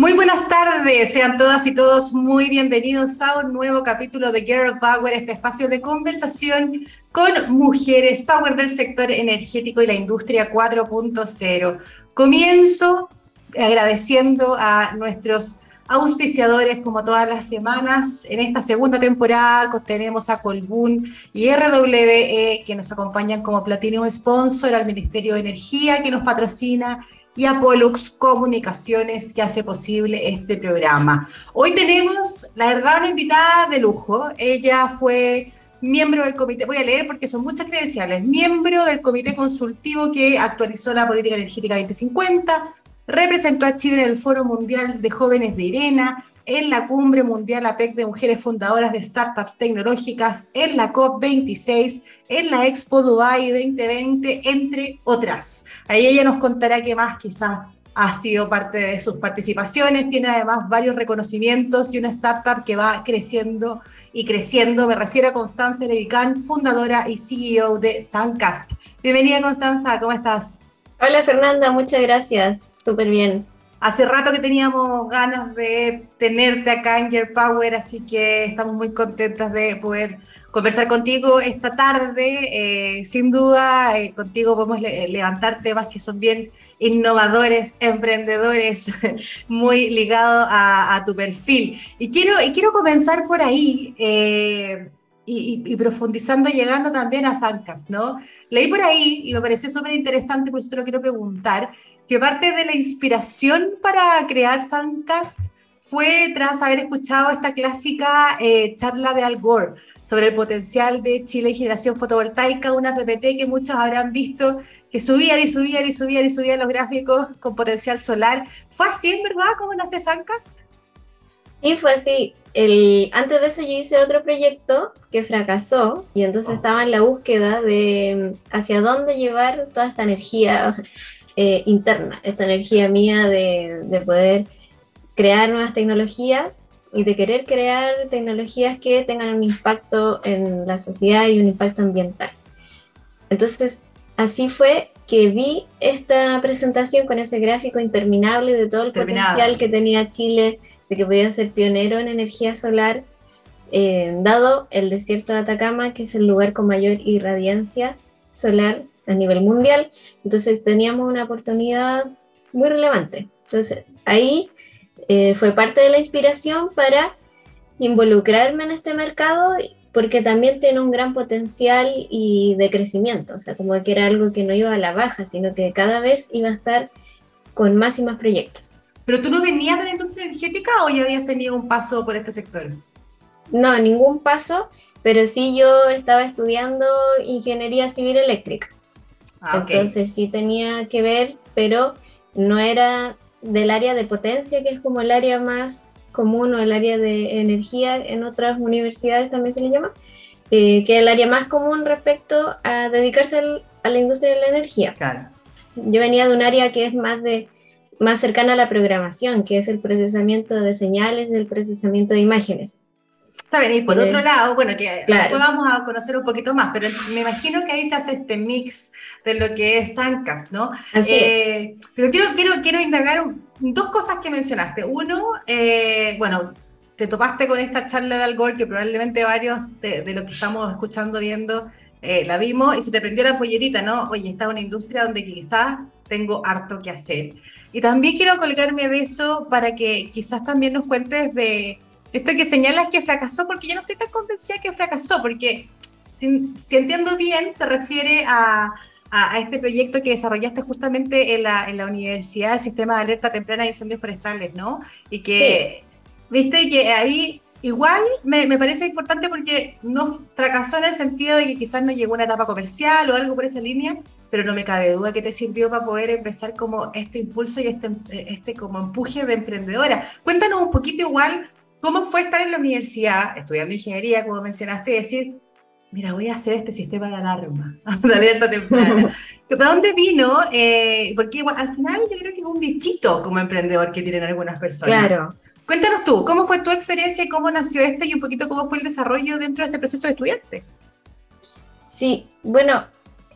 Muy buenas tardes, sean todas y todos muy bienvenidos a un nuevo capítulo de Girl Power, este espacio de conversación con mujeres, power del sector energético y la industria 4.0. Comienzo agradeciendo a nuestros auspiciadores como todas las semanas. En esta segunda temporada tenemos a Colbún y RWE que nos acompañan como Platinum Sponsor, al Ministerio de Energía que nos patrocina y a Pollux Comunicaciones que hace posible este programa. Hoy tenemos, la verdad, una invitada de lujo. Ella fue miembro del comité, voy a leer porque son muchas credenciales, miembro del comité consultivo que actualizó la política energética 2050, representó a Chile en el Foro Mundial de Jóvenes de Irena, en la Cumbre Mundial APEC de Mujeres Fundadoras de Startups Tecnológicas, en la COP26, en la Expo Dubai 2020, entre otras. Ahí ella nos contará qué más quizás ha sido parte de sus participaciones, tiene además varios reconocimientos y una startup que va creciendo y creciendo. Me refiero a Constanza Levicán, fundadora y CEO de Suncast. Bienvenida Constanza, ¿cómo estás? Hola Fernanda, muchas gracias, súper bien. Hace rato que teníamos ganas de tenerte acá en Gear Power, así que estamos muy contentas de poder conversar contigo esta tarde. Eh, sin duda, eh, contigo podemos levantar temas que son bien innovadores, emprendedores, muy ligados a, tu perfil. Y quiero, y quiero comenzar por ahí eh, y, y, profundizando, llegando también a Zancas, ¿no? Leí por ahí y me pareció súper interesante, por eso te lo quiero preguntar que parte de la inspiración para crear Suncast fue tras haber escuchado esta clásica eh, charla de Al Gore sobre el potencial de Chile y generación fotovoltaica, una PPT que muchos habrán visto que subían y subían y subían y subían los gráficos con potencial solar. ¿Fue así en verdad como nace Suncast? Sí, fue así. El, antes de eso yo hice otro proyecto que fracasó y entonces oh. estaba en la búsqueda de hacia dónde llevar toda esta energía eh, interna, esta energía mía de, poder crear nuevas tecnologías y de querer crear tecnologías que tengan un impacto en la sociedad y un impacto ambiental. Entonces, así fue que vi esta presentación con ese gráfico interminable de todo el potencial que tenía Chile, de que podía ser pionero en energía solar, eh, dado el desierto de Atacama, que es el lugar con mayor irradiancia solar a nivel mundial. Entonces teníamos una oportunidad muy relevante. Entonces ahí eh, fue parte de la inspiración para involucrarme en este mercado porque también tiene un gran potencial y de crecimiento, o sea, como que era algo que no iba a la baja, sino que cada vez iba a estar con más y más proyectos. ¿Pero tú no venías de la industria energética o ya habías tenido un paso por este sector? No, ningún paso, pero sí yo estaba estudiando ingeniería civil eléctrica. Ah, Entonces sí tenía que ver, pero no era del área de potencia, que es como el área más común o el área de energía en otras universidades también se le llama, eh, que es el área más común respecto a dedicarse a la industria de la energía. Yo venía de un área que es más de más cercana a la programación, que es el procesamiento de señales, el procesamiento de imágenes. Está bien, y por otro lado, bueno, que después vamos a conocer un poquito más, pero me imagino que ahí se hace este mix de lo que es Zancas, ¿no? Así eh, Pero quiero, quiero, quiero indagar dos cosas que mencionaste. Uno, eh, bueno, te topaste con esta charla de Algor, que probablemente varios de, de lo que estamos escuchando, viendo, eh, la vimos, y se te prendió la pollerita, ¿no? Oye, está una industria donde quizás tengo harto que hacer. Y también quiero colgarme de eso para que quizás también nos cuentes de esto que señalas que fracasó, porque yo no estoy tan convencida que fracasó, porque si, entiendo bien, se refiere a, a, este proyecto que desarrollaste justamente en la, en la Universidad del Sistema de Alerta Temprana de Incendios Forestales, ¿no? Y que, viste, que ahí igual me, me, parece importante porque no fracasó en el sentido de que quizás no llegó a una etapa comercial o algo por esa línea, pero no me cabe duda que te sirvió para poder empezar como este impulso y este, este como empuje de emprendedora. Cuéntanos un poquito igual ¿Cómo fue estar en la universidad, estudiando ingeniería, como mencionaste, y decir, mira, voy a hacer este sistema de alarma, de alerta temprana? ¿Para dónde vino? Eh, porque al final yo creo que es un bichito como emprendedor que tienen algunas personas. Claro. Cuéntanos tú, ¿cómo fue tu experiencia y cómo nació este y un poquito cómo fue el desarrollo dentro de este proceso de estudiante? Sí, bueno,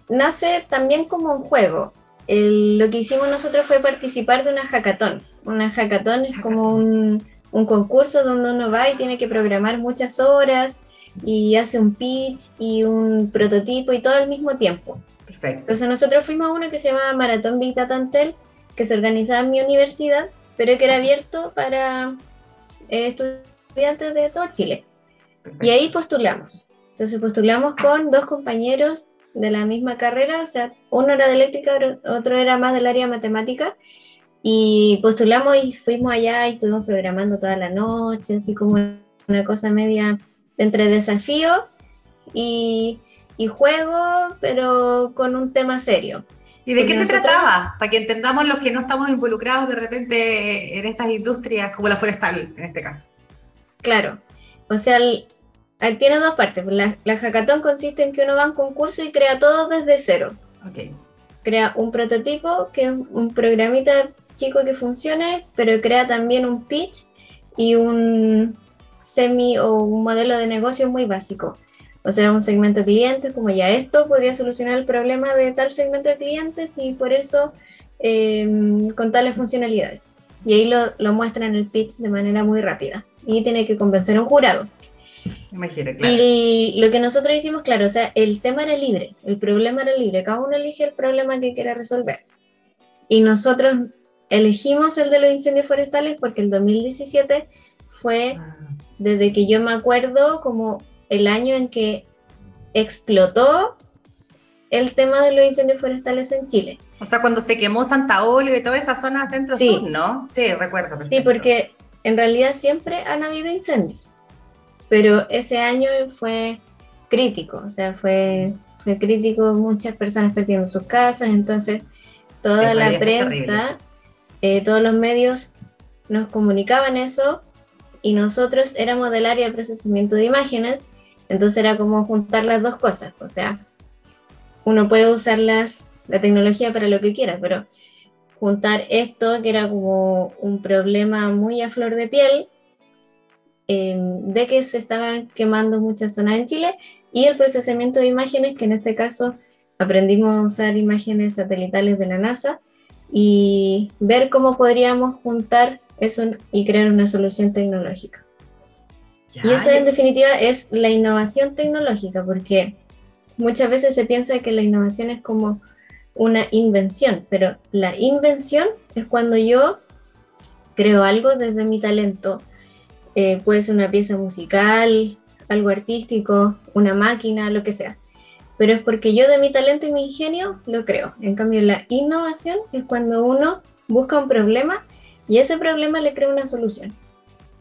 nace también como un juego. lo que hicimos nosotros fue participar de una hackathon. Una hackathon es como un, un concurso donde uno va y tiene que programar muchas horas y hace un pitch y un prototipo y todo al mismo tiempo. Perfecto. Entonces nosotros fuimos a uno que se llama Maratón Big Data Antel, que se organizaba en mi universidad, pero que era abierto para eh, estudiantes de todo Chile. Y ahí postulamos. Entonces postulamos con dos compañeros de la misma carrera, o sea, uno era de eléctrica, otro era más del área matemática, y postulamos y fuimos allá y estuvimos programando toda la noche, así como una cosa media entre desafío y, y juego, pero con un tema serio. ¿Y de qué se trataba? Para que entendamos los que no estamos involucrados de repente en estas industrias, como la forestal en este caso. Claro, o sea, tiene dos partes. La, la hackathon consiste en que uno va a un concurso y crea todo desde cero. Crea un prototipo, que es un programita chico que funcione, pero crea también un pitch y un semi o un modelo de negocio muy básico. O sea, un segmento de clientes, como ya esto podría solucionar el problema de tal segmento de clientes y por eso eh, con tales funcionalidades. Y ahí lo, lo muestra en el pitch de manera muy rápida. Y tiene que convencer a un jurado. Imagínate, claro. Y lo que nosotros hicimos, claro, o sea, el tema era libre, el problema era libre, cada uno elige el problema que quiera resolver. Y nosotros elegimos el de los incendios forestales porque el 2017 fue, ah. desde que yo me acuerdo, como el año en que explotó el tema de los incendios forestales en Chile. O sea, cuando se quemó Santa Olga y toda esa zona centro-sur, ¿no? Sí, recuerdo. Sí, porque en realidad siempre han habido incendios, pero ese año fue crítico, o sea, fue, fue crítico, muchas personas perdieron sus casas, entonces toda la prensa, eh, todos los medios nos comunicaban eso y nosotros éramos del área de procesamiento de imágenes entonces era como juntar las dos cosas. O sea, uno puede usar las, la tecnología para lo que quiera, pero juntar esto, que era como un problema muy a flor de piel, em, de que se estaban quemando muchas zonas en Chile, y el procesamiento de imágenes, que en este caso aprendimos a usar imágenes satelitales de la NASA, y ver cómo podríamos juntar eso y crear una solución tecnológica y eso en definitiva es la innovación tecnológica, porque muchas veces se piensa que la innovación es como una invención, pero la invención es cuando yo creo algo desde mi talento. Eh, puede ser una pieza musical, algo artístico, una máquina, lo que sea. Pero es porque yo de mi talento y mi ingenio lo creo. En cambio, la innovación es cuando uno busca un problema y ese problema le crea una solución.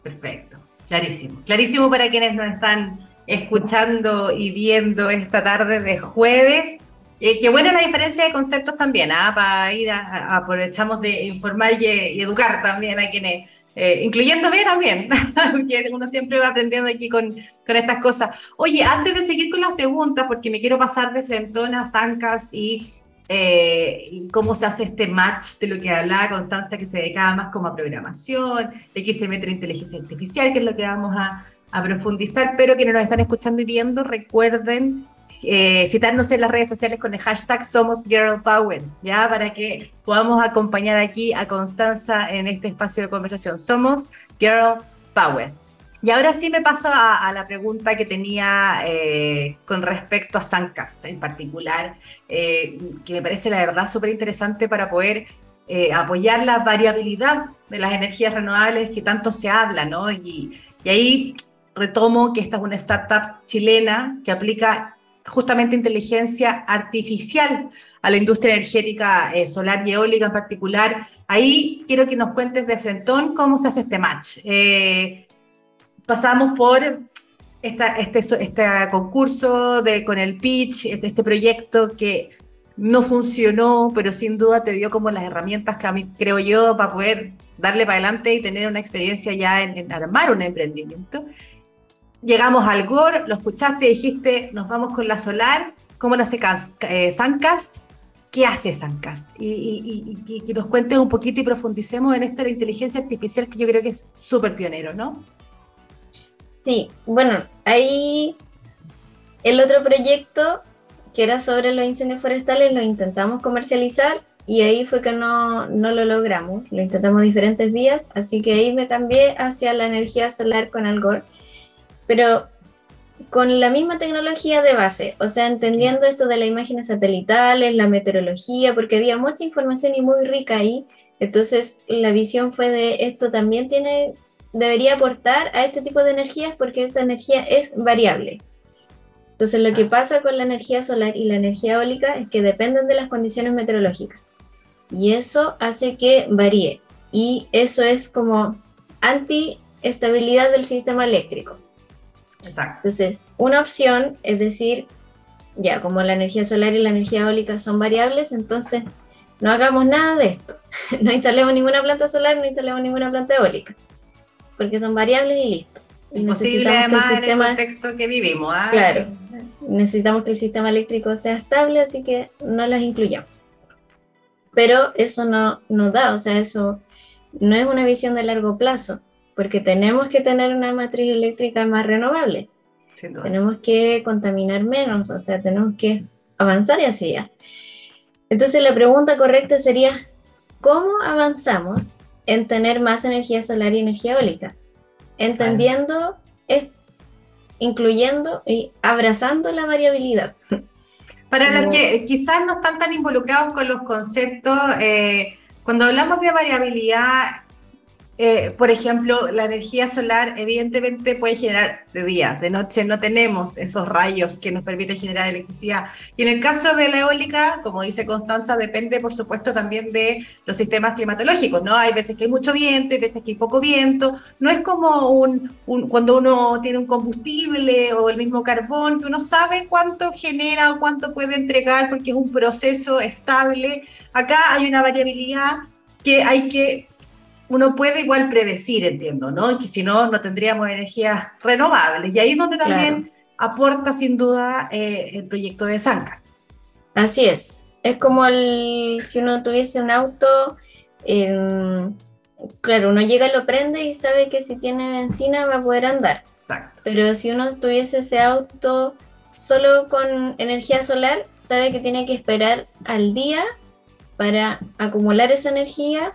Perfecto. Clarísimo, clarísimo para quienes nos están escuchando y viendo esta tarde de jueves. Eh, qué buena la diferencia de conceptos también, ¿ah? para ir a, aprovechamos de informar y, educar también a quienes, eh, incluyéndome también, porque uno siempre va aprendiendo aquí con, con estas cosas. Oye, antes de seguir con las preguntas, porque me quiero pasar de frentona a Zancas y eh, cómo se hace este match de lo que hablaba Constanza, que se dedicaba más como a programación, de que se mete inteligencia artificial, que es lo que vamos a, profundizar, pero quienes nos están escuchando y viendo, recuerden eh, citarnos en las redes sociales con el hashtag Somos Girl Power, ¿ya? Para que podamos acompañar aquí a Constanza en este espacio de conversación. Somos Girl Power. Y ahora sí me paso a, la pregunta que tenía eh, con respecto a Suncast en particular, eh, que me parece la verdad súper interesante para poder eh, apoyar la variabilidad de las energías renovables que tanto se habla, ¿no? Y, y ahí retomo que esta es una startup chilena que aplica justamente inteligencia artificial a la industria energética solar y eólica en particular. Ahí quiero que nos cuentes de frentón cómo se hace este match pasamos por este, este concurso de, con el pitch, este, este, proyecto que no funcionó, pero sin duda te dio como las herramientas que a mí creo yo para poder darle para adelante y tener una experiencia ya en, armar un emprendimiento. Llegamos al GOR, lo escuchaste, dijiste, nos vamos con la solar, ¿cómo lo hace eh, Suncast? ¿Qué hace Suncast? Y, y, que nos cuentes un poquito y profundicemos en esto de la inteligencia artificial que yo creo que es súper pionero, ¿no? Sí, bueno, ahí el otro proyecto que era sobre los incendios forestales lo intentamos comercializar, y ahí fue que no, no lo logramos, lo intentamos diferentes vías, así que ahí me cambié hacia la energía solar con Algor, pero con la misma tecnología de base, o sea, entendiendo esto de las imágenes satelitales, la meteorología, porque había mucha información y muy rica ahí, entonces la visión fue de esto también tiene, debería aportar a este tipo de energías porque esa energía es variable. Entonces lo que pasa con la energía solar y la energía eólica es que dependen de las condiciones meteorológicas y eso hace que varíe y eso es como anti-estabilidad del sistema eléctrico. Exacto. Entonces, una opción es decir, ya como la energía solar y la energía eólica son variables, entonces no hagamos nada de esto. no instalemos ninguna planta solar, no instalemos ninguna planta eólica, porque son variables y listo. Imposible además en el contexto que vivimos. ¿ah? Claro, necesitamos que el sistema eléctrico sea estable, así que no las incluyamos. Pero eso no, no da, o sea, eso no es una visión de largo plazo, porque tenemos que tener una matriz eléctrica más renovable. Tenemos que contaminar menos, o sea, tenemos que avanzar así ya. Entonces la pregunta correcta sería, ¿cómo avanzamos en tener más energía solar y energía eólica? Entendiendo, incluyendo y abrazando la variabilidad. Para los que quizás no están tan involucrados con los conceptos, eh, cuando hablamos de variabilidad, eh, por ejemplo, la energía solar evidentemente puede generar de día, de noche no tenemos esos rayos que nos permiten generar electricidad. Y en el caso de la eólica, como dice Constanza, depende por supuesto también de los sistemas climatológicos, ¿no? Hay veces que hay mucho viento, hay veces que hay poco viento. No es como un, cuando uno tiene un combustible o el mismo carbón, que uno sabe cuánto genera o cuánto puede entregar porque es un proceso estable. Acá hay una variabilidad que hay que uno puede igual predecir, entiendo, ¿no? Que si no, no tendríamos energías renovables. Y ahí es donde también aporta sin duda eh, el proyecto de Zancas. Así es. Es como el, si uno tuviese un auto, claro, uno llega, lo prende y sabe que si tiene benzina va a poder andar. Exacto. Pero si uno tuviese ese auto solo con energía solar, sabe que tiene que esperar al día para acumular esa energía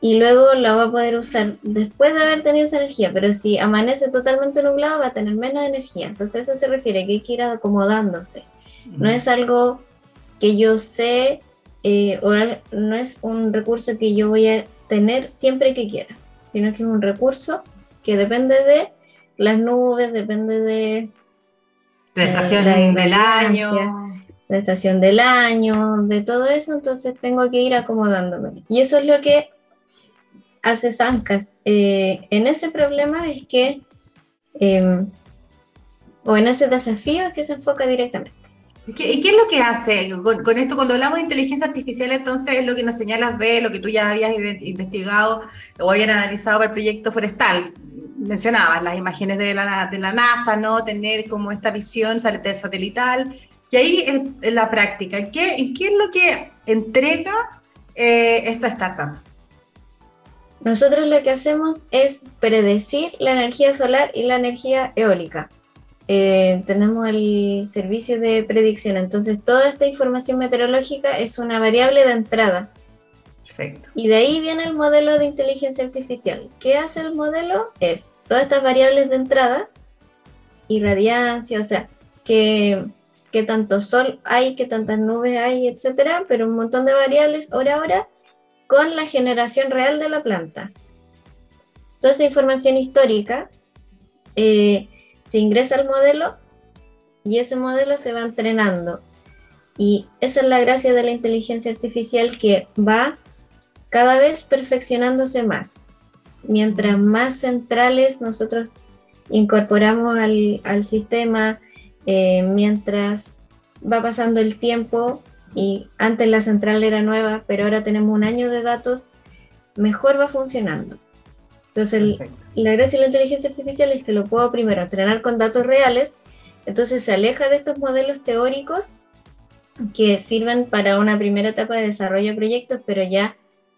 y luego la va a poder usar después de haber tenido esa energía, pero si amanece totalmente nublado va a tener menos energía. Entonces eso se refiere que hay que ir acomodándose. No es algo que yo sé eh, o no es un recurso que yo voy a tener siempre que quiera, sino que es un recurso que depende de las nubes, depende de... De estación del año. De estación del año, de todo eso, entonces tengo que ir acomodándome. Y eso es lo que hace zancas. Eh, en ese problema es que, em, o en ese desafío es que se enfoca directamente. ¿Y qué, es lo que hace con, esto? Cuando hablamos de inteligencia artificial, entonces es lo que nos señalas de lo que tú ya habías investigado o habían analizado para el proyecto forestal. Mencionabas las imágenes de la, NASA, ¿no? Tener como esta visión satelital. Y ahí en, la práctica, ¿qué, ¿qué es lo que entrega eh, esta startup? Nosotros lo que hacemos es predecir la energía solar y la energía eólica. Eh, tenemos el servicio de predicción, entonces toda esta información meteorológica es una variable de entrada. Perfecto. Y de ahí viene el modelo de inteligencia artificial. ¿Qué hace el modelo? Es todas estas variables de entrada y radiancia, o sea, que, que tanto sol hay, que tantas nubes hay, etcétera, pero un montón de variables hora a hora con la generación real de la planta. Toda esa información histórica eh, se ingresa al modelo y ese modelo se va entrenando. Y esa es la gracia de la inteligencia artificial que va cada vez perfeccionándose más. Mientras más centrales nosotros incorporamos al, sistema, eh, mientras va pasando el tiempo, y antes la central era nueva, pero ahora tenemos un año de datos, mejor va funcionando. Entonces, la gracia de la inteligencia artificial es que lo puedo primero entrenar con datos reales, entonces se aleja de estos modelos teóricos que sirven para una primera etapa de desarrollo de proyectos, pero ya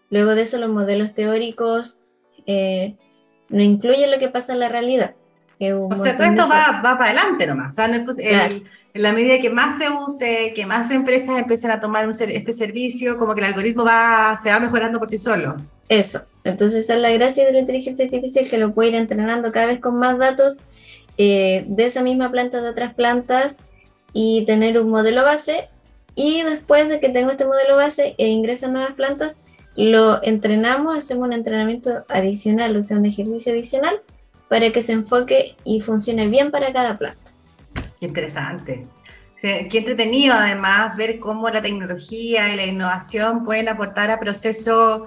luego de eso los modelos teóricos eh, no incluyen lo que pasa en la realidad. O sea, todo esto va, va, para adelante nomás. En la medida que más se use, que más empresas empiecen a tomar este servicio, como que el algoritmo va, se va mejorando por sí solo. Eso. Entonces, esa es la gracia de la inteligencia artificial que lo puede ir entrenando cada vez con más datos eh, de esa misma planta, de otras plantas y tener un modelo base. Y después de que tengo este modelo base e ingresan nuevas plantas, lo entrenamos, hacemos un entrenamiento adicional, o sea, un ejercicio adicional para que se enfoque y funcione bien para cada planta. Qué interesante. Qué entretenido además ver cómo la tecnología y la innovación pueden aportar a procesos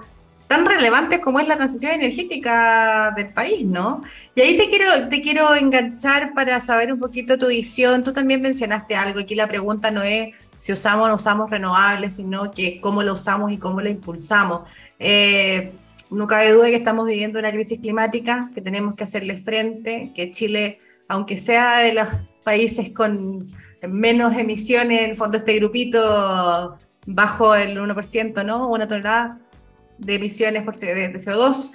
tan relevantes como es la transición energética del país, ¿no? Y ahí te quiero, te quiero enganchar para saber un poquito tu visión. Tú también mencionaste algo, aquí la pregunta no es si usamos o no usamos renovables, sino que cómo lo usamos y cómo lo impulsamos. Eh, no cabe duda que estamos viviendo una crisis climática, que tenemos que hacerle frente, que Chile, aunque sea de los países con menos emisiones, en el fondo este grupito bajo el 1%, ¿no? Una tonelada de emisiones por de CO2,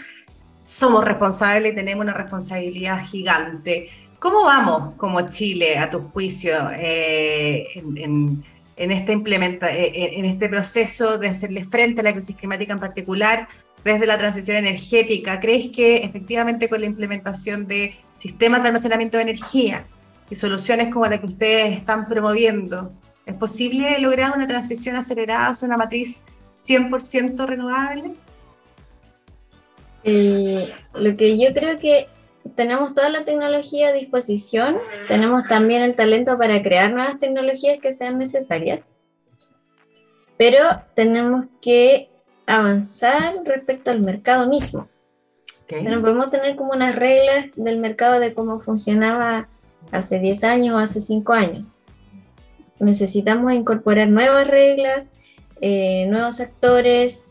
somos responsables y tenemos una responsabilidad gigante. ¿Cómo vamos como Chile, a tu juicio, eh, en, este implementa, eh, en este proceso de hacerle frente a la crisis climática en particular, desde la transición energética? ¿Crees que efectivamente con la implementación de sistemas de almacenamiento de energía y soluciones como la que ustedes están promoviendo, es posible lograr una transición acelerada hacia una matriz 100% renovable? lo que yo creo que tenemos toda la tecnología a disposición, tenemos también el talento para crear nuevas tecnologías que sean necesarias, pero tenemos que avanzar respecto al mercado mismo. no podemos tener como unas reglas del mercado de cómo funcionaba hace 10 años o hace 5 años. Necesitamos incorporar nuevas reglas, eh, nuevos actores,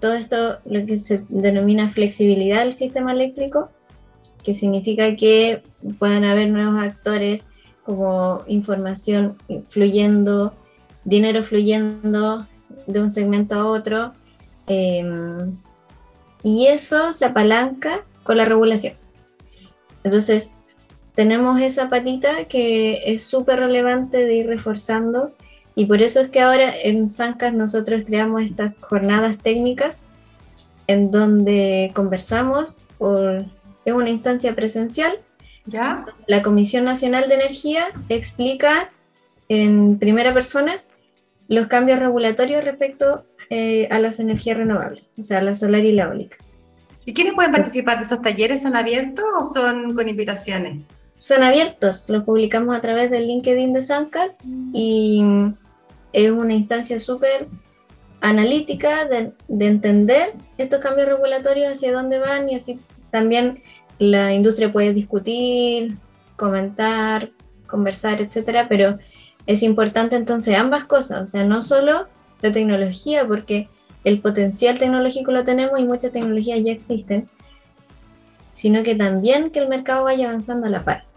todo esto lo que se denomina flexibilidad del sistema eléctrico, que significa que puedan haber nuevos actores como información fluyendo, dinero fluyendo de un segmento a otro, Em, y eso se apalanca con la regulación. Entonces, tenemos esa patita que es súper relevante de ir reforzando y por eso es que ahora en Sancas nosotros creamos estas jornadas técnicas en donde conversamos por, en una instancia presencial. ¿Ya? La Comisión Nacional de Energía explica en primera persona los cambios regulatorios respecto eh, a las energías renovables, o sea, la solar y la eólica. ¿Y quiénes pueden participar de esos talleres? ¿Son abiertos o son con invitaciones? Son abiertos, los publicamos a través del LinkedIn de Sancas y es una instancia súper analítica de, de, entender estos cambios regulatorios, hacia dónde van y así también la industria puede discutir, comentar, conversar, etcétera, pero es importante entonces ambas cosas, o sea, no solo la tecnología, porque el potencial tecnológico lo tenemos y muchas tecnologías ya existen, sino que también que el mercado vaya avanzando a la par.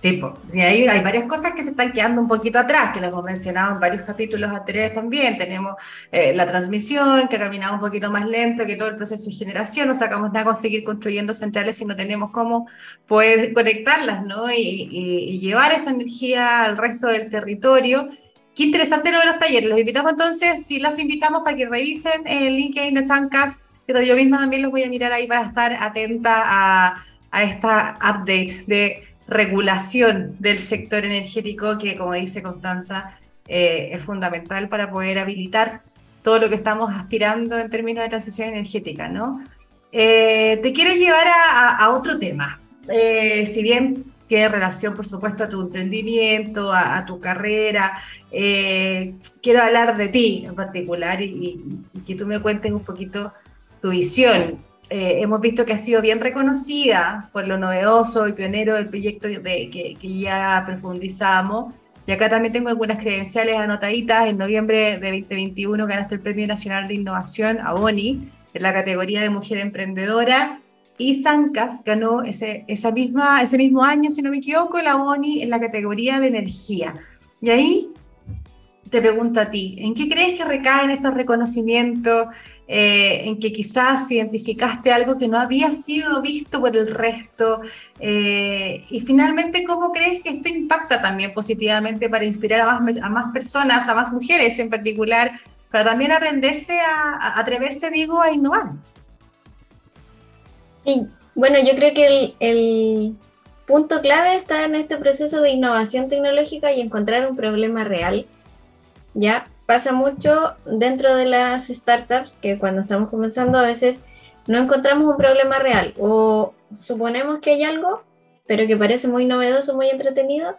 Sí, pues, hay, hay varias cosas que se están quedando un poquito atrás, que lo hemos mencionado en varios capítulos anteriores también. Tenemos eh, la transmisión, que ha caminado un poquito más lento que todo el proceso de generación. No sacamos nada con seguir construyendo centrales si no tenemos cómo poder conectarlas ¿no? y, y llevar esa energía al resto del territorio Qué interesante lo de los talleres. Los invitamos entonces, si las invitamos para que revisen el LinkedIn de Suncast, pero yo misma también los voy a mirar ahí para estar atenta a, a esta update de regulación del sector energético que, como dice Constanza, eh, es fundamental para poder habilitar todo lo que estamos aspirando en términos de transición energética, ¿no? Eh, te quiero llevar a, otro tema. Eh, si bien tiene relación, por supuesto, a tu emprendimiento, a, tu carrera. Quiero hablar de ti en particular y, que tú me cuentes un poquito tu visión. Eh, hemos visto que has sido bien reconocida por lo novedoso y pionero del proyecto de, que, que ya profundizamos. Y acá también tengo algunas credenciales anotaditas. En noviembre de 2021 ganaste el Premio Nacional de Innovación a Boni en la categoría de Mujer Emprendedora y Sancas ganó ese, esa misma, ese mismo año, si no me equivoco, la ONI en la categoría de energía. Y ahí te pregunto a ti, ¿en qué crees que recaen estos reconocimientos? Eh, en que quizás identificaste algo que no había sido visto por el resto. Eh, y finalmente, ¿cómo crees que esto impacta también positivamente para inspirar a más, a más personas, a más mujeres en particular, para también aprenderse a, atreverse, digo, a innovar? Sí, bueno, yo creo que el, el punto clave está en este proceso de innovación tecnológica y encontrar un problema real. Ya pasa mucho dentro de las startups que cuando estamos comenzando a veces no encontramos un problema real o suponemos que hay algo, pero que parece muy novedoso, muy entretenido,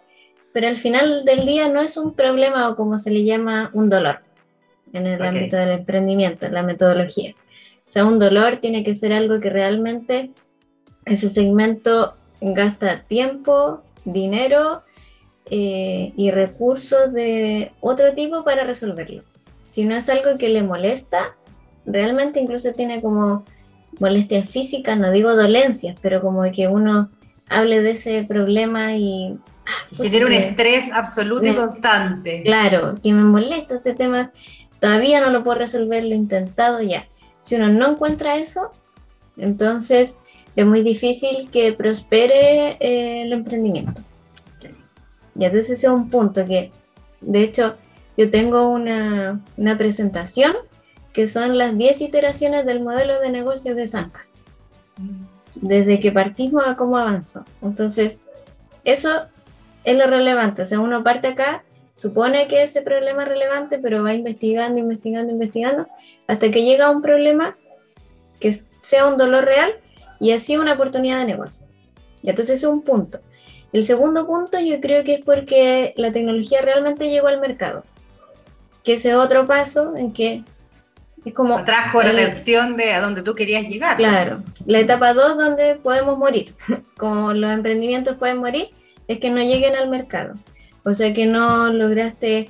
pero al final del día no es un problema o como se le llama un dolor en el ámbito del emprendimiento, en la metodología. O sea, un dolor tiene que ser algo que realmente ese segmento gasta tiempo, dinero eh, y recursos de otro tipo para resolverlo. Si no es algo que le molesta, realmente incluso tiene como molestias físicas, no digo dolencias, pero como que uno hable de ese problema y... Ah, genera un estrés absoluto y constante. Claro, que me molesta este tema, todavía no lo puedo resolver, lo he intentado ya. Si uno no encuentra eso, entonces es muy difícil que prospere eh, el emprendimiento. Y entonces ese es un punto que, de hecho, yo tengo una, una presentación que son las 10 iteraciones del modelo de negocio de Sancas, desde que partimos a cómo avanzó. Entonces, eso es lo relevante. O sea, uno parte acá, supone que ese problema es relevante, pero va investigando, investigando, investigando, hasta que llega a un problema que sea un dolor real y así una oportunidad de negocio. Y entonces es un punto. El segundo punto yo creo que es porque la tecnología realmente llegó al mercado, que ese otro paso en que es como... Trajo la atención de a donde tú querías llegar. Claro, la etapa 2 donde podemos morir, como los emprendimientos pueden morir, es que no lleguen al mercado. O sea que no lograste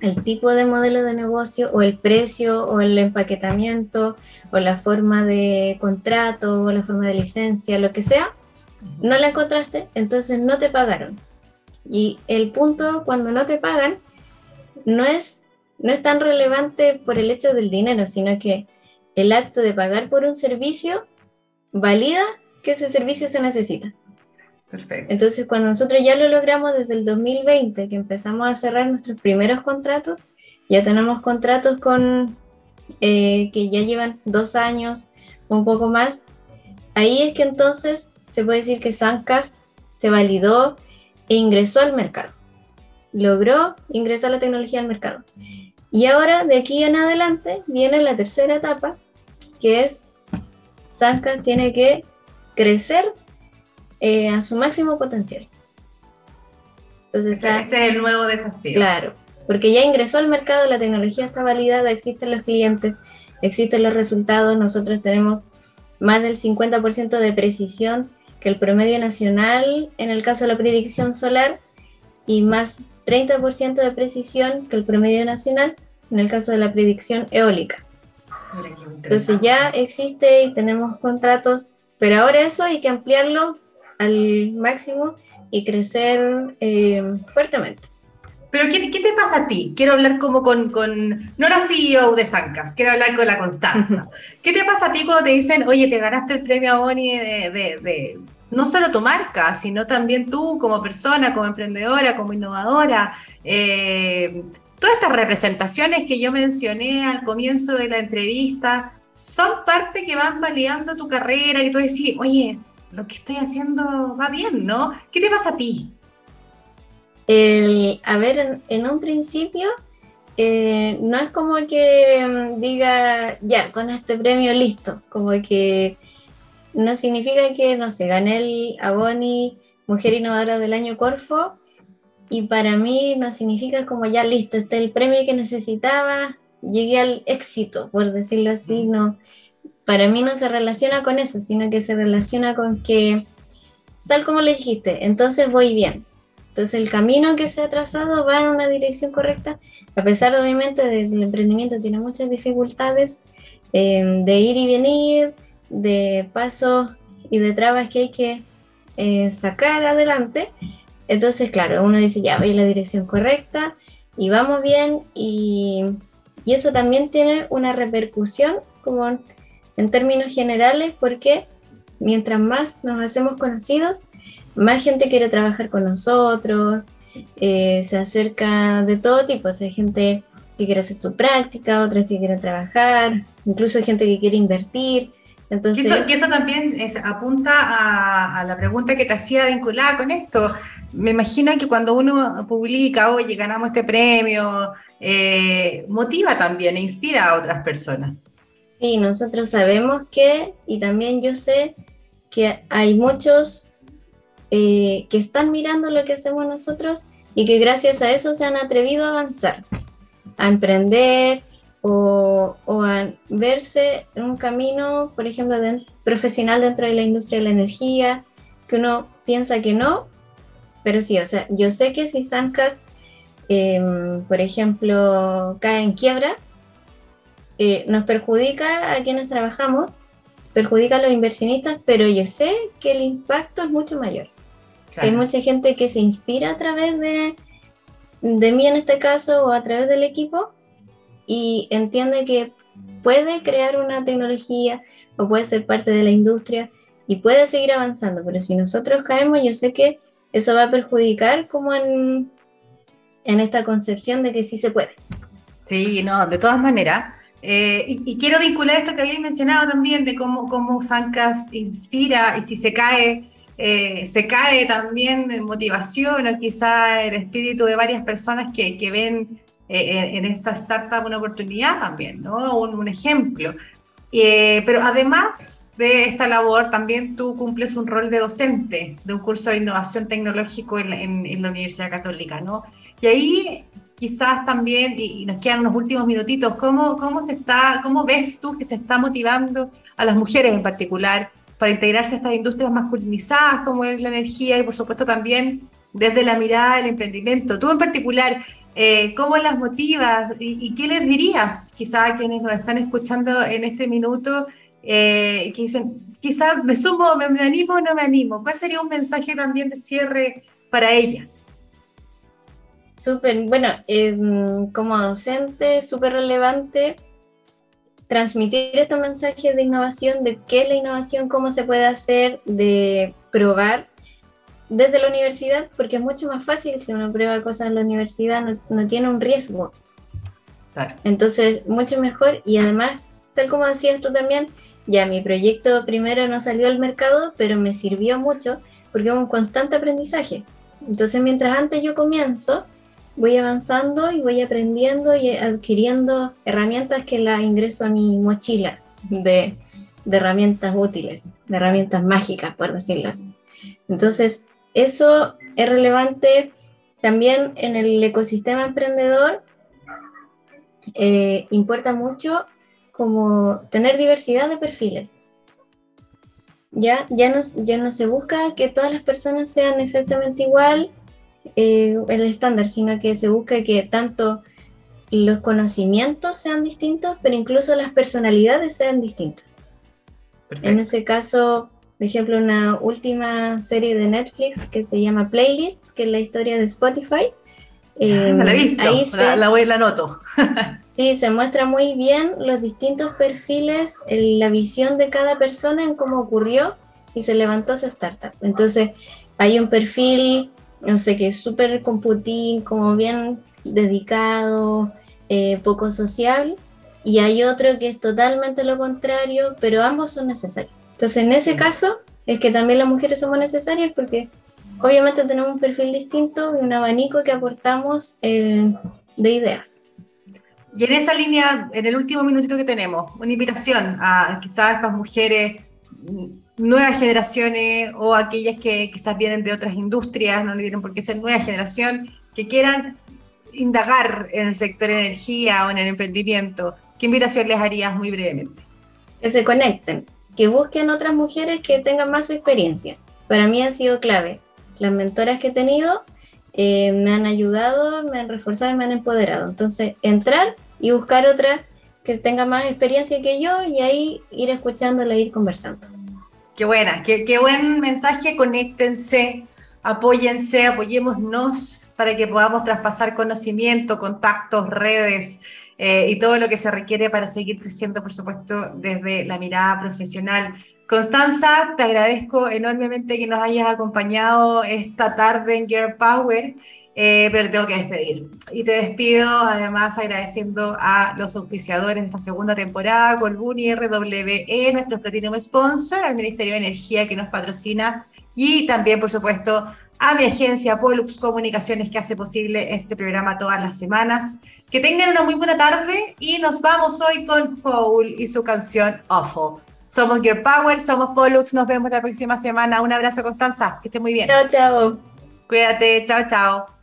el tipo de modelo de negocio o el precio o el empaquetamiento o la forma de contrato o la forma de licencia, lo que sea, no la encontraste, entonces no te pagaron. Y el punto cuando no te pagan no es, no es tan relevante por el hecho del dinero, sino que el acto de pagar por un servicio valida que ese servicio se necesita. Entonces, cuando nosotros ya lo logramos desde el 2020, que empezamos a cerrar nuestros primeros contratos, ya tenemos contratos con eh, que ya llevan dos años, un poco más. Ahí es que entonces se puede decir que Sancast se validó e ingresó al mercado. Logró ingresar la tecnología al mercado. Y ahora, de aquí en adelante, viene la tercera etapa, que es Sancast tiene que crecer eh, a su máximo potencial. Entonces, ese, es el nuevo desafío. Claro, porque ya ingresó al mercado, la tecnología está validada, existen los clientes, existen los resultados, nosotros tenemos más del 50% de precisión que el promedio nacional en el caso de la predicción solar y más 30% de precisión que el promedio nacional en el caso de la predicción eólica. Entonces ya existe y tenemos contratos, pero ahora eso hay que ampliarlo al máximo y crecer eh, fuertemente. Pero ¿qué, ¿qué, te pasa a ti? Quiero hablar como con, con, no la CEO de Sancas, quiero hablar con la Constanza. ¿Qué te pasa a ti cuando te dicen, oye, te ganaste el premio Boni de, de, de, no solo tu marca, sino también tú como persona, como emprendedora, como innovadora? Eh, todas estas representaciones que yo mencioné al comienzo de la entrevista son parte que van validando tu carrera, que tú decís, oye, lo que estoy haciendo va bien, ¿no? ¿Qué te pasa a ti? A ver, en, un principio eh, no es como que mm, diga, ya, con este premio listo, como que no significa que, no sé, gané el Aboni Mujer Innovadora del Año Corfo y para mí no significa como ya listo, este es el premio que necesitaba, llegué al éxito, por decirlo así, no, para mí no se relaciona con eso, sino que se relaciona con que, tal como le dijiste, entonces voy bien. Entonces el camino que se ha trazado va en una dirección correcta, a pesar obviamente del emprendimiento tiene muchas dificultades em, de ir y venir, de pasos y de trabas que hay que eh, sacar adelante. Entonces, claro, uno dice, ya voy en la dirección correcta y vamos bien y, y eso también tiene una repercusión como en términos generales, porque mientras más nos hacemos conocidos, más gente quiere trabajar con nosotros, eh, se acerca de todo tipo, o sea, hay gente que quiere hacer su práctica, otros que quieren trabajar, incluso hay gente que quiere invertir. Entonces, eso, también apunta a, la pregunta que te hacía vinculada con esto. Me imagino que cuando uno publica, oye, ganamos este premio, eh, motiva también e inspira a otras personas. Sí, nosotros sabemos que, y también yo sé que hay muchos eh, que están mirando lo que hacemos nosotros y que gracias a eso se han atrevido a avanzar, a emprender, o, a verse en un camino, por ejemplo, profesional dentro de la industria de la energía, que uno piensa que no, pero sí, o sea, yo sé que si Sancas, em, por ejemplo, cae en quiebra, eh, nos perjudica a quienes trabajamos, perjudica a los inversionistas, pero yo sé que el impacto es mucho mayor. Hay mucha gente que se inspira a través de, de mí en este caso o a través del equipo y entiende que puede crear una tecnología o puede ser parte de la industria y puede seguir avanzando, pero si nosotros caemos, yo sé que eso va a perjudicar como en, en esta concepción de que sí se puede. Sí, no, de todas maneras. Eh, y, quiero vincular esto que habéis mencionado también de cómo, cómo Sancas inspira y si se cae, eh, se cae también en motivación o quizá el espíritu de varias personas que, que ven eh, en esta startup una oportunidad también, ¿no? Un, ejemplo. Eh, pero además de esta labor, también tú cumples un rol de docente de un curso de innovación tecnológico en la, Universidad Católica, ¿no? Y ahí quizás también, y, nos quedan unos últimos minutitos, ¿cómo, cómo, se está, ¿cómo ves tú que se está motivando a las mujeres en particular para integrarse a estas industrias masculinizadas como es la energía y por supuesto también desde la mirada del emprendimiento? Tú en particular, eh, ¿Cómo las motivas y, qué les dirías quizá a quienes nos están escuchando en este minuto eh, que dicen, quizás me sumo, me, animo o no me animo? ¿Cuál sería un mensaje también de cierre para ellas? Súper, bueno, em, como docente, súper relevante transmitir estos mensajes de innovación, de qué es la innovación, cómo se puede hacer, de probar desde la universidad, porque es mucho más fácil si uno prueba cosas en la universidad, no, tiene un riesgo. Entonces, mucho mejor y además, tal como decías tú también, ya mi proyecto primero no salió al mercado, pero me sirvió mucho porque es un constante aprendizaje. Entonces, mientras antes yo comienzo, voy avanzando y voy aprendiendo y adquiriendo herramientas que las ingreso a mi mochila de, herramientas útiles, de herramientas mágicas, por decirlo. Entonces, eso es relevante también en el ecosistema emprendedor. Eh, importa mucho como tener diversidad de perfiles. Ya, ya, no, ya no se busca que todas las personas sean exactamente igual eh, el estándar, sino que se busca que tanto los conocimientos sean distintos, pero incluso las personalidades sean distintas. En ese caso, por ejemplo, una última serie de Netflix que se llama Playlist, que es la historia de Spotify. Eh, la he visto, ahí la, la, voy, la noto. sí, se muestra muy bien los distintos perfiles, la visión de cada persona en cómo ocurrió y se levantó esa startup. Entonces, hay un perfil, no sé, que es súper computín, como bien dedicado, eh, poco social, y hay otro que es totalmente lo contrario, pero ambos son necesarios. Entonces, en ese caso, es que también las mujeres somos necesarias porque obviamente tenemos un perfil distinto y un abanico que aportamos eh, de ideas. Y en esa línea, en el último minutito que tenemos, una invitación a quizás estas mujeres, nuevas generaciones o aquellas que quizás vienen de otras industrias, no tienen por qué ser nueva generación, que quieran indagar en el sector energía o en el emprendimiento. ¿Qué invitación les harías muy brevemente? Que se conecten, que busquen otras mujeres que tengan más experiencia. Para mí ha sido clave. Las mentoras que he tenido eh, me han ayudado, me han reforzado y me han empoderado. Entonces, entrar y buscar otra que tenga más experiencia que yo y ahí ir escuchándola, ir conversando. Qué buena, qué, buen mensaje, conéctense, apóyense, apoyémonos para que podamos traspasar conocimiento, contactos, redes, eh, y todo lo que se requiere para seguir creciendo, por supuesto, desde la mirada profesional. Constanza, te agradezco enormemente que nos hayas acompañado esta tarde en Gear Power. Eh, pero te tengo que despedir. Y te despido además agradeciendo a los auspiciadores de esta segunda temporada, Colbuni RWE, nuestro Platinum Sponsor, al Ministerio de Energía que nos patrocina y también, por supuesto, a mi agencia Pollux Comunicaciones que hace posible este programa todas las semanas. Que tengan una muy buena tarde y nos vamos hoy con Paul y su canción Awful. Somos Gear Power, somos Pollux, nos vemos la próxima semana. Un abrazo, Constanza, que esté muy bien. Chao, chao. Cuídate, chao, chao.